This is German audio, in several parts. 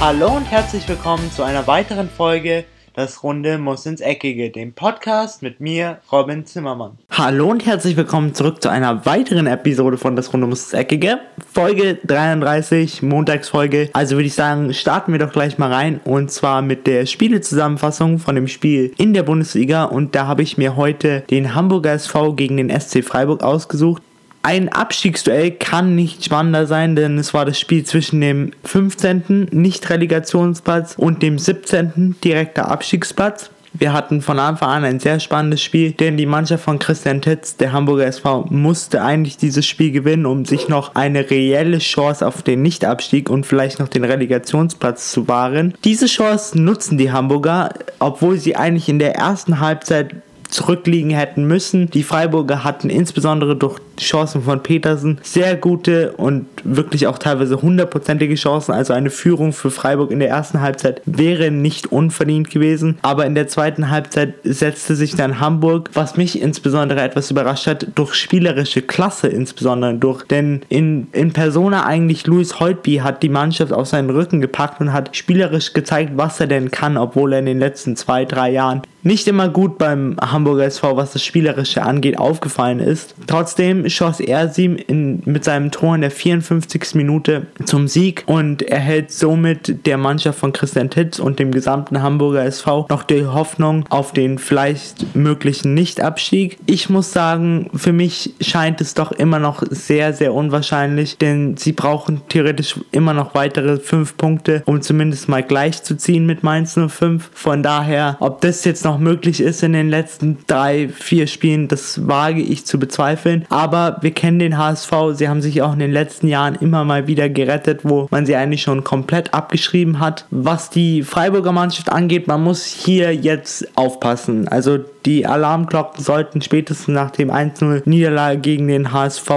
Hallo und herzlich willkommen zu einer weiteren Folge Das Runde muss ins Eckige, dem Podcast mit mir, Robin Zimmermann. Hallo und herzlich willkommen zurück zu einer weiteren Episode von Das Runde muss ins Eckige. Folge 33, Montagsfolge. Also würde ich sagen, starten wir doch gleich mal rein und zwar mit der Spielezusammenfassung von dem Spiel in der Bundesliga und da habe ich mir heute den Hamburger SV gegen den SC Freiburg ausgesucht. Ein Abstiegsduell kann nicht spannender sein, denn es war das Spiel zwischen dem 15. Nicht-Relegationsplatz und dem 17. direkter Abstiegsplatz. Wir hatten von Anfang an ein sehr spannendes Spiel, denn die Mannschaft von Christian Titz, der Hamburger SV, musste eigentlich dieses Spiel gewinnen, um sich noch eine reelle Chance auf den Nichtabstieg und vielleicht noch den Relegationsplatz zu wahren. Diese Chance nutzen die Hamburger, obwohl sie eigentlich in der ersten Halbzeit zurückliegen hätten müssen. Die Freiburger hatten insbesondere durch Chancen von Petersen sehr gute und wirklich auch teilweise hundertprozentige Chancen. Also eine Führung für Freiburg in der ersten Halbzeit wäre nicht unverdient gewesen. Aber in der zweiten Halbzeit setzte sich dann Hamburg, was mich insbesondere etwas überrascht hat, durch spielerische Klasse insbesondere durch. Denn in, in Persona eigentlich Louis Holtby hat die Mannschaft auf seinen Rücken gepackt und hat spielerisch gezeigt, was er denn kann, obwohl er in den letzten zwei, drei Jahren nicht immer gut beim Hamburger SV, was das Spielerische angeht, aufgefallen ist. Trotzdem schoss er sie in, mit seinem Tor in der 54. Minute zum Sieg und erhält somit der Mannschaft von Christian Titz und dem gesamten Hamburger SV noch die Hoffnung auf den vielleicht möglichen Nichtabstieg. Ich muss sagen, für mich scheint es doch immer noch sehr, sehr unwahrscheinlich, denn sie brauchen theoretisch immer noch weitere fünf Punkte, um zumindest mal gleich zu ziehen mit Mainz 05. Von daher, ob das jetzt noch möglich ist in den letzten drei, vier Spielen, das wage ich zu bezweifeln. Aber wir kennen den HSV, sie haben sich auch in den letzten Jahren immer mal wieder gerettet, wo man sie eigentlich schon komplett abgeschrieben hat. Was die Freiburger Mannschaft angeht, man muss hier jetzt aufpassen. Also die Alarmglocken sollten spätestens nach dem 1-0 Niederlage gegen den HSV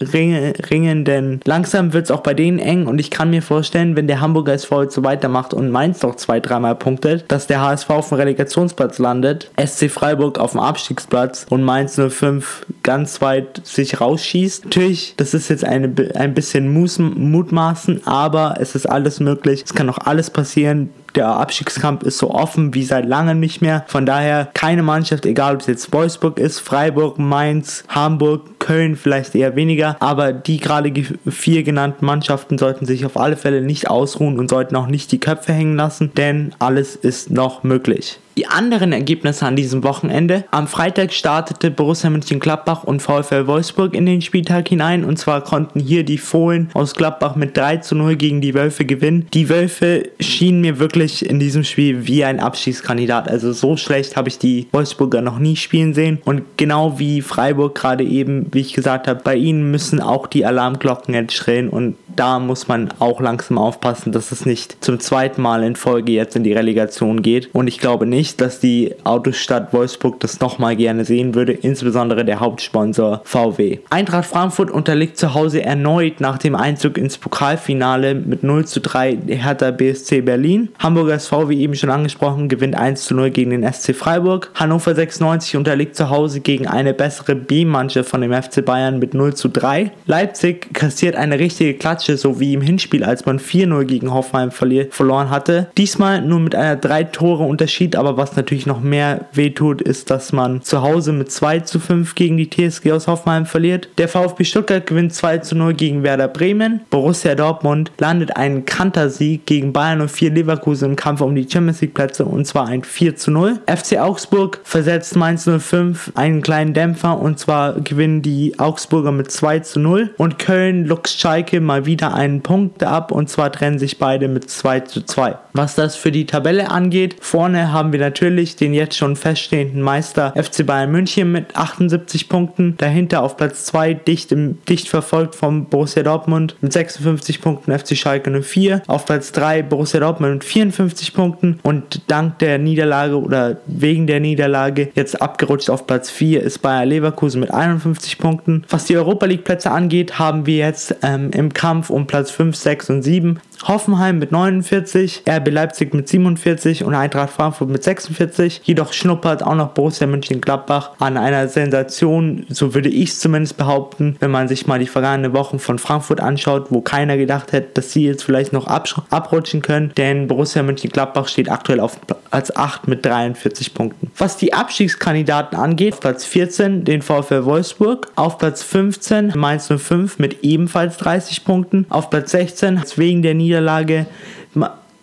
ringen, denn langsam wird es auch bei denen eng und ich kann mir vorstellen, wenn der Hamburger SV jetzt so weitermacht und Mainz noch zwei, dreimal punktet, dass der HSV auf dem Relegationsplatz landet, SC Freiburg auf dem Abstiegsplatz und Mainz 05 ganz weit sich rausschießt. Natürlich, das ist jetzt eine, ein bisschen Mutmaßen, aber es ist alles möglich. Es kann noch alles passieren der Abstiegskampf ist so offen wie seit langem nicht mehr. Von daher keine Mannschaft, egal ob es jetzt Wolfsburg ist, Freiburg, Mainz, Hamburg, Köln vielleicht eher weniger, aber die gerade vier genannten Mannschaften sollten sich auf alle Fälle nicht ausruhen und sollten auch nicht die Köpfe hängen lassen, denn alles ist noch möglich. Die anderen Ergebnisse an diesem Wochenende. Am Freitag startete Borussia Mönchengladbach und VfL Wolfsburg in den Spieltag hinein und zwar konnten hier die Fohlen aus Gladbach mit 3 zu 0 gegen die Wölfe gewinnen. Die Wölfe schienen mir wirklich in diesem Spiel wie ein Abschiedskandidat. Also so schlecht habe ich die Wolfsburger noch nie spielen sehen und genau wie Freiburg gerade eben, wie ich gesagt habe, bei ihnen müssen auch die Alarmglocken jetzt schrillen und da muss man auch langsam aufpassen, dass es nicht zum zweiten Mal in Folge jetzt in die Relegation geht. Und ich glaube nicht, dass die Autostadt Wolfsburg das nochmal gerne sehen würde, insbesondere der Hauptsponsor VW. Eintracht Frankfurt unterliegt zu Hause erneut nach dem Einzug ins Pokalfinale mit 0 zu 3 Hertha BSC Berlin. Hamburger SV, wie eben schon angesprochen, gewinnt 1 zu 0 gegen den SC Freiburg. Hannover 96 unterliegt zu Hause gegen eine bessere B-Mannschaft von dem FC Bayern mit 0 zu 3. Leipzig kassiert eine richtige Klatsche so wie im Hinspiel, als man 4-0 gegen Hoffenheim verloren hatte. Diesmal nur mit einer 3 Tore Unterschied, aber was natürlich noch mehr wehtut, ist, dass man zu Hause mit 2 zu 5 gegen die TSG aus Hoffenheim verliert. Der VfB Stuttgart gewinnt 2 zu 0 gegen Werder Bremen. Borussia Dortmund landet einen Kantersieg gegen Bayern und 4 Leverkusen im Kampf um die Champions League Plätze und zwar ein 4 zu 0. FC Augsburg versetzt Mainz 05 einen kleinen Dämpfer und zwar gewinnen die Augsburger mit 2 zu 0 und Köln Lux Schalke mal wieder einen Punkt ab und zwar trennen sich beide mit 2 zu 2. Was das für die Tabelle angeht, vorne haben wir natürlich den jetzt schon feststehenden Meister FC Bayern München mit 78 Punkten, dahinter auf Platz 2 dicht, dicht verfolgt vom Borussia Dortmund mit 56 Punkten FC Schalke 04, auf Platz 3 Borussia Dortmund mit 54 Punkten und dank der Niederlage oder wegen der Niederlage jetzt abgerutscht auf Platz 4 ist Bayer Leverkusen mit 51 Punkten. Was die Europa League Plätze angeht, haben wir jetzt ähm, im Kampf um Platz 5, 6 und 7 Hoffenheim mit 49, RB Leipzig mit 47 und Eintracht Frankfurt mit 46. Jedoch schnuppert auch noch Borussia Mönchengladbach an einer Sensation, so würde ich es zumindest behaupten, wenn man sich mal die vergangenen Wochen von Frankfurt anschaut, wo keiner gedacht hätte, dass sie jetzt vielleicht noch abrutschen können, denn Borussia Mönchengladbach steht aktuell auf Platz 8 mit 43 Punkten. Was die Abstiegskandidaten angeht, auf Platz 14 den VfL Wolfsburg, auf Platz 15 Mainz 05 mit ebenfalls 30 Punkten, auf Platz 16 wegen der Niederlage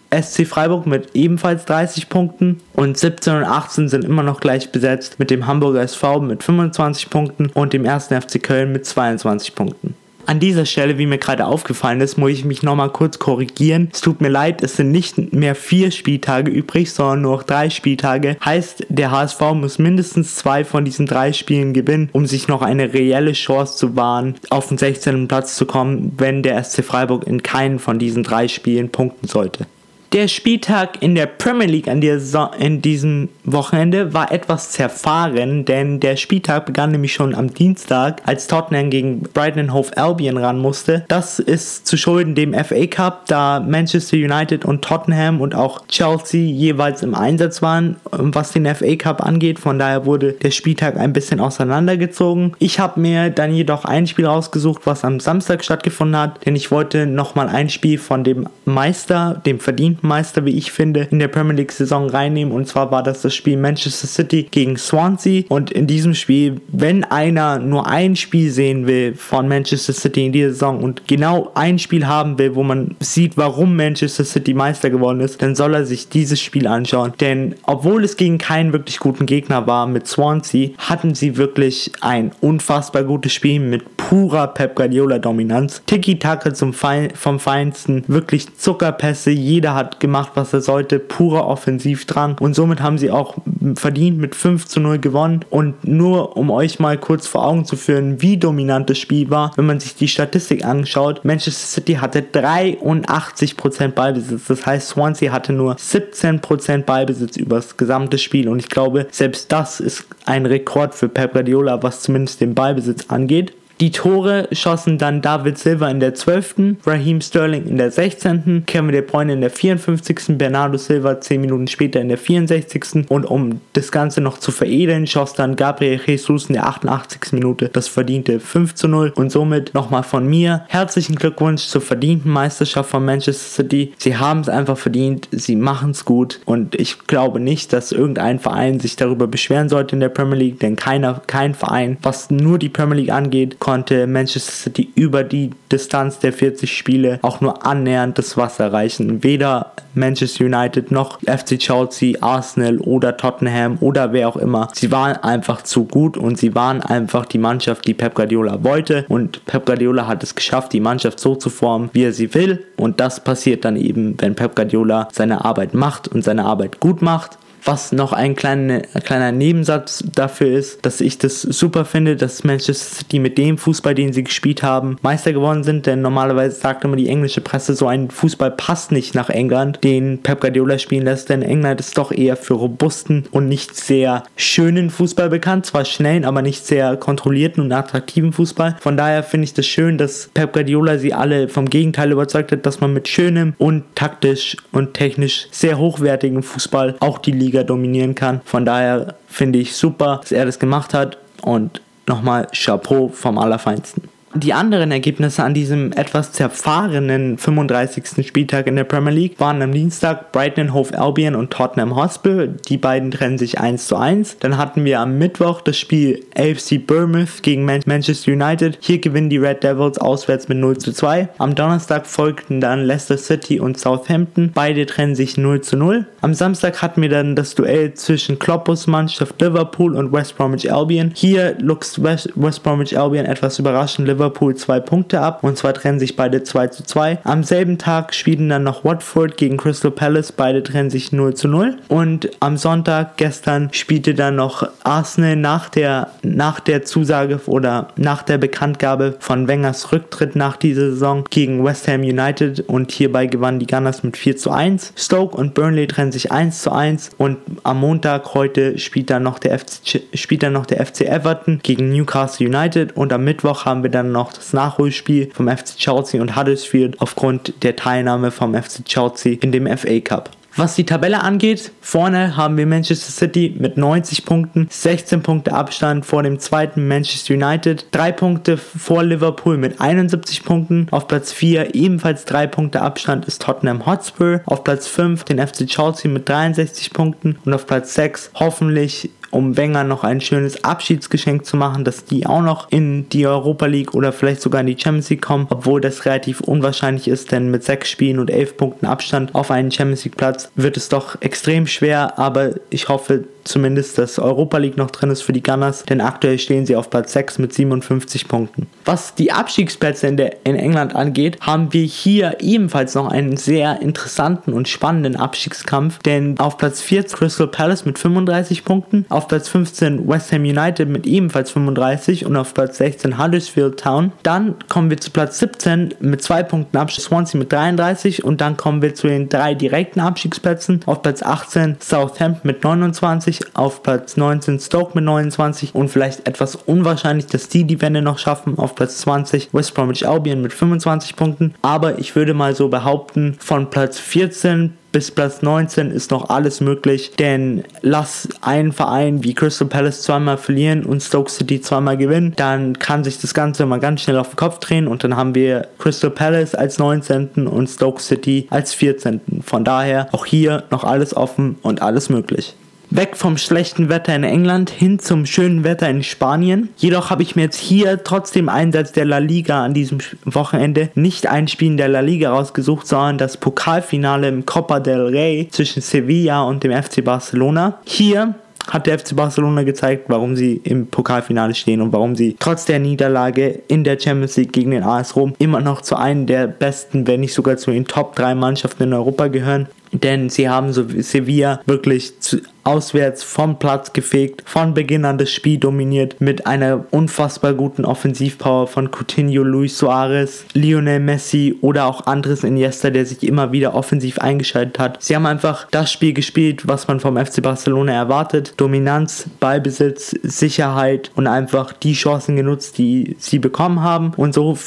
SC Freiburg mit ebenfalls 30 Punkten und 17 und 18 sind immer noch gleich besetzt mit dem Hamburger SV mit 25 Punkten und dem 1. FC Köln mit 22 Punkten. An dieser Stelle, wie mir gerade aufgefallen ist, muss ich mich nochmal kurz korrigieren. Es tut mir leid, es sind nicht mehr vier Spieltage übrig, sondern nur noch drei Spieltage. Heißt, der HSV muss mindestens zwei von diesen drei Spielen gewinnen, um sich noch eine reelle Chance zu wahren, auf den 16. Platz zu kommen, wenn der SC Freiburg in keinen von diesen drei Spielen punkten sollte. Der Spieltag in der Premier League an in diesem Wochenende war etwas zerfahren, denn der Spieltag begann nämlich schon am Dienstag, als Tottenham gegen Brighton Hove Albion ran musste. Das ist zu schulden dem FA Cup, da Manchester United und Tottenham und auch Chelsea jeweils im Einsatz waren, was den FA Cup angeht. Von daher wurde der Spieltag ein bisschen auseinandergezogen. Ich habe mir dann jedoch ein Spiel rausgesucht, was am Samstag stattgefunden hat, denn ich wollte nochmal ein Spiel von dem Meister, dem verdienten Meister, wie ich finde, in der Premier League Saison reinnehmen. Und zwar war das das Spiel Manchester City gegen Swansea. Und in diesem Spiel, wenn einer nur ein Spiel sehen will von Manchester City in dieser Saison und genau ein Spiel haben will, wo man sieht, warum Manchester City Meister geworden ist, dann soll er sich dieses Spiel anschauen. Denn obwohl es gegen keinen wirklich guten Gegner war mit Swansea, hatten sie wirklich ein unfassbar gutes Spiel mit purer Pep Guardiola Dominanz. Tiki-Taka Fein, vom Feinsten, wirklich Zuckerpässe, jeder hat hat gemacht, was er sollte, purer Offensivdrang und somit haben sie auch verdient mit 5 zu 0 gewonnen. Und nur um euch mal kurz vor Augen zu führen, wie dominant das Spiel war, wenn man sich die Statistik anschaut, Manchester City hatte 83% Ballbesitz, das heißt Swansea hatte nur 17% Ballbesitz über das gesamte Spiel. Und ich glaube, selbst das ist ein Rekord für Pep Guardiola, was zumindest den Ballbesitz angeht. Die Tore schossen dann David Silva in der 12., Raheem Sterling in der 16., Kevin De Bruyne in der 54., Bernardo Silva 10 Minuten später in der 64. Und um das Ganze noch zu veredeln, schoss dann Gabriel Jesus in der 88. Minute das verdiente 5 zu 0. Und somit nochmal von mir herzlichen Glückwunsch zur verdienten Meisterschaft von Manchester City. Sie haben es einfach verdient, sie machen es gut und ich glaube nicht, dass irgendein Verein sich darüber beschweren sollte in der Premier League, denn keiner, kein Verein, was nur die Premier League angeht, konnte Manchester City über die Distanz der 40 Spiele auch nur annähernd das Wasser erreichen. Weder Manchester United noch FC Chelsea, Arsenal oder Tottenham oder wer auch immer. Sie waren einfach zu gut und sie waren einfach die Mannschaft, die Pep Guardiola wollte. Und Pep Guardiola hat es geschafft, die Mannschaft so zu formen, wie er sie will. Und das passiert dann eben, wenn Pep Guardiola seine Arbeit macht und seine Arbeit gut macht. Was noch ein kleiner, kleiner Nebensatz dafür ist, dass ich das super finde, dass Manchester City mit dem Fußball, den sie gespielt haben, Meister geworden sind, denn normalerweise sagt immer die englische Presse, so ein Fußball passt nicht nach England, den Pep Guardiola spielen lässt, denn England ist doch eher für robusten und nicht sehr schönen Fußball bekannt, zwar schnellen, aber nicht sehr kontrollierten und attraktiven Fußball. Von daher finde ich das schön, dass Pep Guardiola sie alle vom Gegenteil überzeugt hat, dass man mit schönem und taktisch und technisch sehr hochwertigem Fußball auch die Liga Liga dominieren kann. Von daher finde ich super, dass er das gemacht hat und nochmal Chapeau vom Allerfeinsten die anderen Ergebnisse an diesem etwas zerfahrenen 35. Spieltag in der Premier League waren am Dienstag Brighton Hove Albion und Tottenham Hotspur. Die beiden trennen sich 1 zu 1. Dann hatten wir am Mittwoch das Spiel AFC Bournemouth gegen Manchester United. Hier gewinnen die Red Devils auswärts mit 0 zu 2. Am Donnerstag folgten dann Leicester City und Southampton. Beide trennen sich 0 zu 0. Am Samstag hatten wir dann das Duell zwischen Kloppos Mannschaft Liverpool und West Bromwich Albion. Hier luchst West, West Bromwich Albion etwas überraschend Liverpool zwei Punkte ab und zwar trennen sich beide 2 zu 2. Am selben Tag spielen dann noch Watford gegen Crystal Palace, beide trennen sich 0 zu 0. Und am Sonntag gestern spielte dann noch Arsenal nach der, nach der Zusage oder nach der Bekanntgabe von Wengers Rücktritt nach dieser Saison gegen West Ham United und hierbei gewannen die Gunners mit 4 zu 1. Stoke und Burnley trennen sich 1 zu 1 und am Montag heute spielt dann noch der FC, spielt dann noch der FC Everton gegen Newcastle United und am Mittwoch haben wir dann noch das Nachholspiel vom FC Chelsea und Huddersfield aufgrund der Teilnahme vom FC Chelsea in dem FA Cup. Was die Tabelle angeht, vorne haben wir Manchester City mit 90 Punkten, 16 Punkte Abstand vor dem zweiten Manchester United, 3 Punkte vor Liverpool mit 71 Punkten, auf Platz 4 ebenfalls 3 Punkte Abstand ist Tottenham Hotspur, auf Platz 5 den FC Chelsea mit 63 Punkten und auf Platz 6 hoffentlich um Wenger noch ein schönes Abschiedsgeschenk zu machen, dass die auch noch in die Europa League oder vielleicht sogar in die Champions League kommen, obwohl das relativ unwahrscheinlich ist, denn mit sechs Spielen und elf Punkten Abstand auf einen Champions League Platz wird es doch extrem schwer, aber ich hoffe, zumindest, dass Europa League noch drin ist für die Gunners, denn aktuell stehen sie auf Platz 6 mit 57 Punkten. Was die Abstiegsplätze in, der, in England angeht, haben wir hier ebenfalls noch einen sehr interessanten und spannenden Abstiegskampf, denn auf Platz 4 Crystal Palace mit 35 Punkten, auf Platz 15 West Ham United mit ebenfalls 35 und auf Platz 16 Huddersfield Town. Dann kommen wir zu Platz 17 mit 2 Punkten Abstieg Swansea mit 33 und dann kommen wir zu den drei direkten Abstiegsplätzen. Auf Platz 18 Southampton mit 29 20, auf Platz 19 Stoke mit 29 und vielleicht etwas unwahrscheinlich, dass die die Wende noch schaffen. Auf Platz 20 West Bromwich Albion mit 25 Punkten. Aber ich würde mal so behaupten, von Platz 14 bis Platz 19 ist noch alles möglich, denn lass einen Verein wie Crystal Palace zweimal verlieren und Stoke City zweimal gewinnen, dann kann sich das Ganze mal ganz schnell auf den Kopf drehen und dann haben wir Crystal Palace als 19. und Stoke City als 14. Von daher auch hier noch alles offen und alles möglich. Weg vom schlechten Wetter in England hin zum schönen Wetter in Spanien. Jedoch habe ich mir jetzt hier trotzdem Einsatz der La Liga an diesem Wochenende nicht ein Spiel der La Liga rausgesucht, sondern das Pokalfinale im Copa del Rey zwischen Sevilla und dem FC Barcelona. Hier hat der FC Barcelona gezeigt, warum sie im Pokalfinale stehen und warum sie trotz der Niederlage in der Champions League gegen den AS Rom immer noch zu einem der besten, wenn nicht sogar zu den Top 3 Mannschaften in Europa gehören denn sie haben Sevilla wirklich zu, auswärts vom Platz gefegt, von Beginn an das Spiel dominiert mit einer unfassbar guten Offensivpower von Coutinho, Luis Suarez, Lionel Messi oder auch Andres Iniesta, der sich immer wieder offensiv eingeschaltet hat. Sie haben einfach das Spiel gespielt, was man vom FC Barcelona erwartet. Dominanz, Ballbesitz, Sicherheit und einfach die Chancen genutzt, die sie bekommen haben und so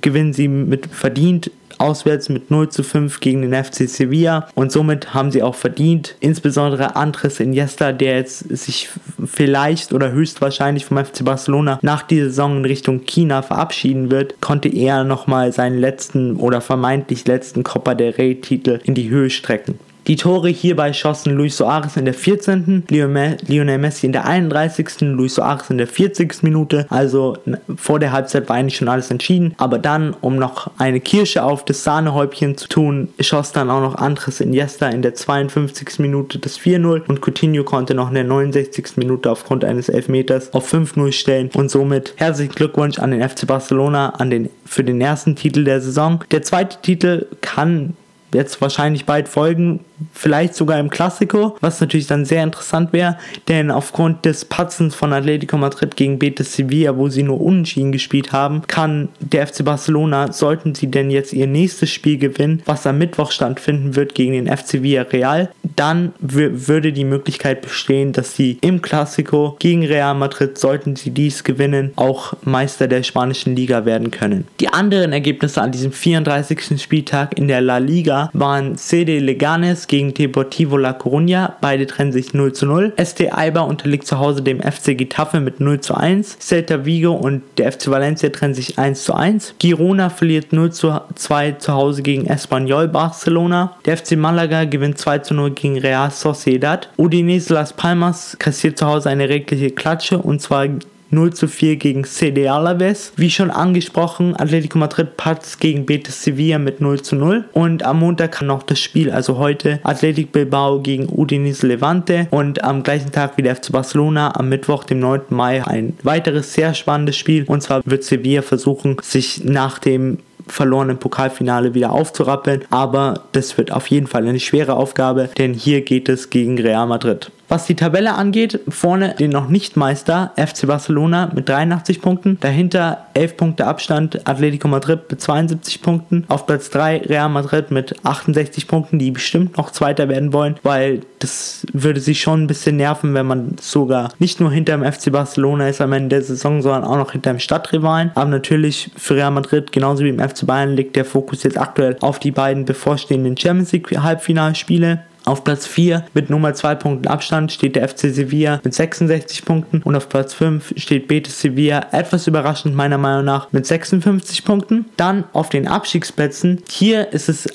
gewinnen sie mit verdient auswärts mit 0 zu 5 gegen den FC Sevilla und somit haben sie auch verdient, insbesondere Andres Iniesta, der jetzt sich vielleicht oder höchstwahrscheinlich vom FC Barcelona nach dieser Saison in Richtung China verabschieden wird, konnte er nochmal seinen letzten oder vermeintlich letzten Copa del Rey Titel in die Höhe strecken. Die Tore hierbei schossen Luis Soares in der 14., Lionel Messi in der 31., Luis Soares in der 40. Minute. Also vor der Halbzeit war eigentlich schon alles entschieden. Aber dann, um noch eine Kirsche auf das Sahnehäubchen zu tun, schoss dann auch noch Andres Iniesta in der 52. Minute das 4-0 und Coutinho konnte noch in der 69. Minute aufgrund eines Elfmeters auf 5-0 stellen und somit herzlichen Glückwunsch an den FC Barcelona an den, für den ersten Titel der Saison. Der zweite Titel kann jetzt wahrscheinlich bald folgen, vielleicht sogar im Klassiko, was natürlich dann sehr interessant wäre, denn aufgrund des Patzens von Atletico Madrid gegen Betis Sevilla, wo sie nur unentschieden gespielt haben, kann der FC Barcelona, sollten sie denn jetzt ihr nächstes Spiel gewinnen, was am Mittwoch stattfinden wird gegen den FC Villarreal, dann würde die Möglichkeit bestehen, dass sie im Klassiko gegen Real Madrid, sollten sie dies gewinnen, auch Meister der spanischen Liga werden können. Die anderen Ergebnisse an diesem 34. Spieltag in der La Liga waren CD Leganes gegen Deportivo La Coruña. Beide trennen sich 0 zu 0. ST Alba unterliegt zu Hause dem FC Getafe mit 0 zu 1. Celta Vigo und der FC Valencia trennen sich 1 zu 1. Girona verliert 0 zu 2 zu Hause gegen Espanyol Barcelona. Der FC Malaga gewinnt 2 zu 0 gegen Real Sociedad. Udinese Las Palmas kassiert zu Hause eine regliche Klatsche und zwar 0 zu 4 gegen CD Alaves. Wie schon angesprochen, Atletico Madrid patzt gegen Betis Sevilla mit 0 zu 0. Und am Montag kann noch das Spiel, also heute, Athletic Bilbao gegen Udinese Levante. Und am gleichen Tag wie der FC Barcelona am Mittwoch, dem 9. Mai, ein weiteres sehr spannendes Spiel. Und zwar wird Sevilla versuchen, sich nach dem verlorenen Pokalfinale wieder aufzurappeln. Aber das wird auf jeden Fall eine schwere Aufgabe, denn hier geht es gegen Real Madrid. Was die Tabelle angeht, vorne den noch nicht Meister FC Barcelona mit 83 Punkten, dahinter 11 Punkte Abstand Atletico Madrid mit 72 Punkten, auf Platz 3 Real Madrid mit 68 Punkten, die bestimmt noch Zweiter werden wollen, weil das würde sich schon ein bisschen nerven, wenn man sogar nicht nur hinter dem FC Barcelona ist am Ende der Saison, sondern auch noch hinter dem Stadtrivalen. Aber natürlich für Real Madrid genauso wie im FC Bayern liegt der Fokus jetzt aktuell auf die beiden bevorstehenden Champions League Halbfinalspiele. Auf Platz 4 mit Nummer 2 Punkten Abstand steht der FC Sevilla mit 66 Punkten und auf Platz 5 steht Betis Sevilla, etwas überraschend meiner Meinung nach, mit 56 Punkten. Dann auf den Abstiegsplätzen. Hier ist es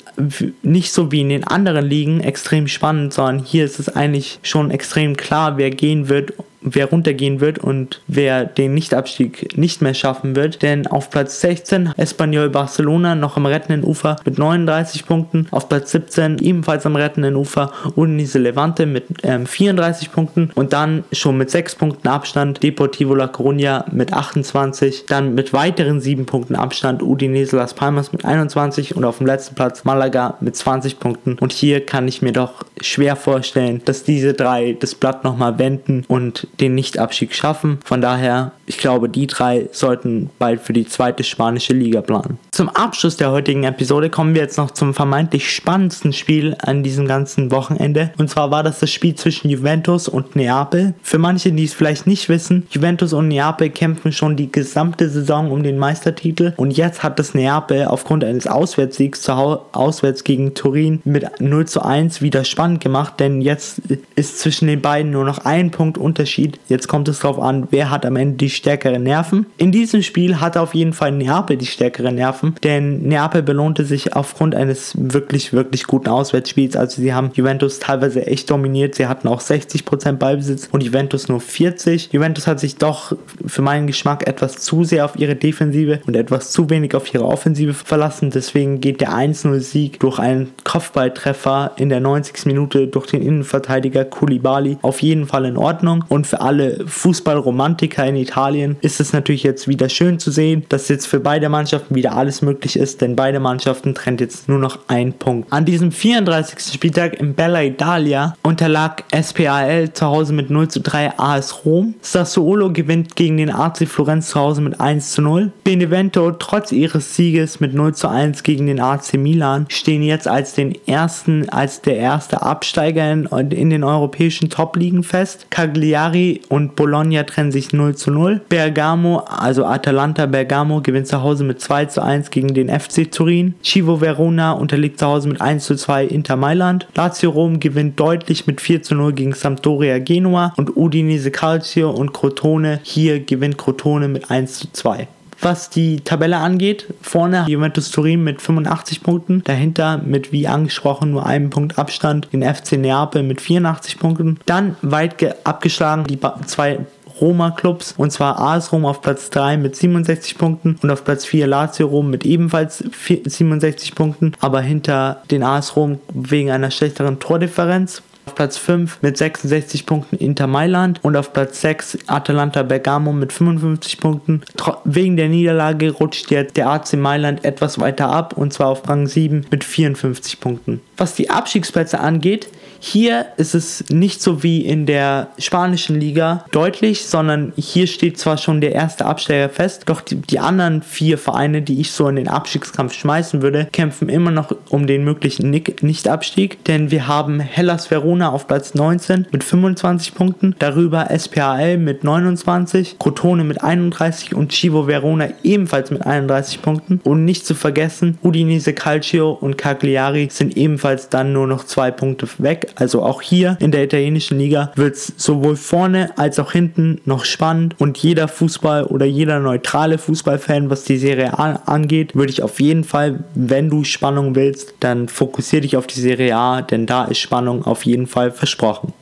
nicht so wie in den anderen Ligen extrem spannend, sondern hier ist es eigentlich schon extrem klar, wer gehen wird wer runtergehen wird und wer den Nichtabstieg nicht mehr schaffen wird. Denn auf Platz 16 Espanyol Barcelona noch am rettenden Ufer mit 39 Punkten. Auf Platz 17 ebenfalls am rettenden Ufer Udinese Levante mit ähm, 34 Punkten. Und dann schon mit 6 Punkten Abstand Deportivo La Coruña mit 28. Dann mit weiteren 7 Punkten Abstand Udinese Las Palmas mit 21. Und auf dem letzten Platz Malaga mit 20 Punkten. Und hier kann ich mir doch schwer vorstellen, dass diese drei das Blatt nochmal wenden und den Nichtabstieg schaffen. Von daher, ich glaube, die drei sollten bald für die zweite spanische Liga planen. Zum Abschluss der heutigen Episode kommen wir jetzt noch zum vermeintlich spannendsten Spiel an diesem ganzen Wochenende. Und zwar war das das Spiel zwischen Juventus und Neapel. Für manche, die es vielleicht nicht wissen, Juventus und Neapel kämpfen schon die gesamte Saison um den Meistertitel. Und jetzt hat das Neapel aufgrund eines Auswärtssiegs zu auswärts gegen Turin mit 0 zu 1 wieder spannend gemacht. Denn jetzt ist zwischen den beiden nur noch ein Punkt Unterschied Unterschied. Jetzt kommt es darauf an, wer hat am Ende die stärkeren Nerven. In diesem Spiel hatte auf jeden Fall Neapel die stärkeren Nerven, denn Neapel belohnte sich aufgrund eines wirklich, wirklich guten Auswärtsspiels. Also sie haben Juventus teilweise echt dominiert. Sie hatten auch 60% Ballbesitz und Juventus nur 40. Juventus hat sich doch für meinen Geschmack etwas zu sehr auf ihre Defensive und etwas zu wenig auf ihre Offensive verlassen. Deswegen geht der 1-0-Sieg durch einen Kopfballtreffer in der 90. Minute durch den Innenverteidiger Koulibaly auf jeden Fall in Ordnung. Und für alle Fußballromantiker in Italien ist es natürlich jetzt wieder schön zu sehen, dass jetzt für beide Mannschaften wieder alles möglich ist, denn beide Mannschaften trennt jetzt nur noch ein Punkt. An diesem 34. Spieltag in Bella Italia unterlag SPAL zu Hause mit 0 zu 3 AS Rom. Sassuolo gewinnt gegen den AC Florenz zu Hause mit 1 zu 0. Benevento trotz ihres Sieges mit 0 zu 1 gegen den AC Milan stehen jetzt als den ersten, als der erste Absteiger in, in den europäischen Top-Ligen fest. Cagliari und Bologna trennen sich 0 zu 0. Bergamo, also Atalanta Bergamo, gewinnt zu Hause mit 2 zu 1 gegen den FC Turin. Chivo Verona unterliegt zu Hause mit 1 zu 2 Inter Mailand. Lazio Rom gewinnt deutlich mit 4 zu 0 gegen Sampdoria Genua und Udinese Calcio und Crotone. Hier gewinnt Crotone mit 1 zu 2 was die Tabelle angeht. Vorne Juventus Turin mit 85 Punkten, dahinter mit wie angesprochen nur einem Punkt Abstand den FC Neapel mit 84 Punkten. Dann weit abgeschlagen die zwei Roma-Clubs und zwar AS Rom auf Platz 3 mit 67 Punkten und auf Platz 4 Lazio Rom mit ebenfalls 67 Punkten, aber hinter den AS Rom wegen einer schlechteren Tordifferenz. Auf Platz 5 mit 66 Punkten Inter Mailand und auf Platz 6 Atalanta Bergamo mit 55 Punkten. Wegen der Niederlage rutscht jetzt der AC Mailand etwas weiter ab und zwar auf Rang 7 mit 54 Punkten. Was die Abstiegsplätze angeht, hier ist es nicht so wie in der spanischen Liga deutlich, sondern hier steht zwar schon der erste Absteiger fest, doch die, die anderen vier Vereine, die ich so in den Abstiegskampf schmeißen würde, kämpfen immer noch um den möglichen Nicht-Abstieg, denn wir haben Hellas Verona auf Platz 19 mit 25 Punkten, darüber SPAL mit 29, Crotone mit 31 und Chivo Verona ebenfalls mit 31 Punkten. Und nicht zu vergessen, Udinese Calcio und Cagliari sind ebenfalls dann nur noch zwei Punkte weg, also auch hier in der italienischen Liga wird es sowohl vorne als auch hinten noch spannend und jeder Fußball oder jeder neutrale Fußballfan, was die Serie A angeht, würde ich auf jeden Fall, wenn du Spannung willst, dann fokussiere dich auf die Serie A, denn da ist Spannung auf jeden Fall versprochen.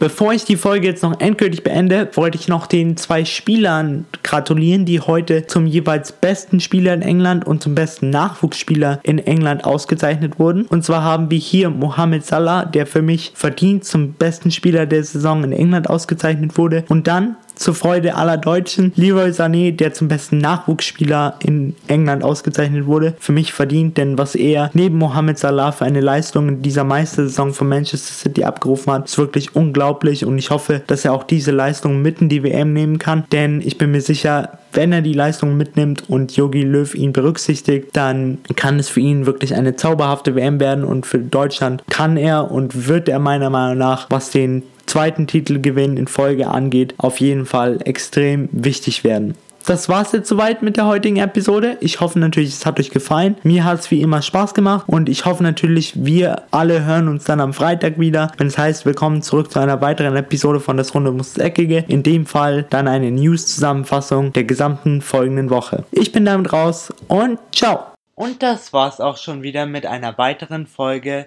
Bevor ich die Folge jetzt noch endgültig beende, wollte ich noch den zwei Spielern gratulieren, die heute zum jeweils besten Spieler in England und zum besten Nachwuchsspieler in England ausgezeichnet wurden. Und zwar haben wir hier Mohamed Salah, der für mich verdient zum besten Spieler der Saison in England ausgezeichnet wurde. Und dann zur Freude aller Deutschen. Leroy Sané, der zum besten Nachwuchsspieler in England ausgezeichnet wurde, für mich verdient, denn was er neben Mohamed Salah für eine Leistung in dieser Meistersaison von Manchester City abgerufen hat, ist wirklich unglaublich. Und ich hoffe, dass er auch diese Leistung mitten die WM nehmen kann, denn ich bin mir sicher, wenn er die Leistung mitnimmt und Yogi Löw ihn berücksichtigt, dann kann es für ihn wirklich eine zauberhafte WM werden. Und für Deutschland kann er und wird er meiner Meinung nach, was den zweiten Titelgewinn in Folge angeht, auf jeden Fall extrem wichtig werden. Das war's jetzt soweit mit der heutigen Episode. Ich hoffe natürlich, es hat euch gefallen. Mir hat es wie immer Spaß gemacht und ich hoffe natürlich, wir alle hören uns dann am Freitag wieder, wenn es heißt, willkommen zurück zu einer weiteren Episode von Das Runde muss Eckige. In dem Fall dann eine News-Zusammenfassung der gesamten folgenden Woche. Ich bin damit raus und ciao. Und das war's auch schon wieder mit einer weiteren Folge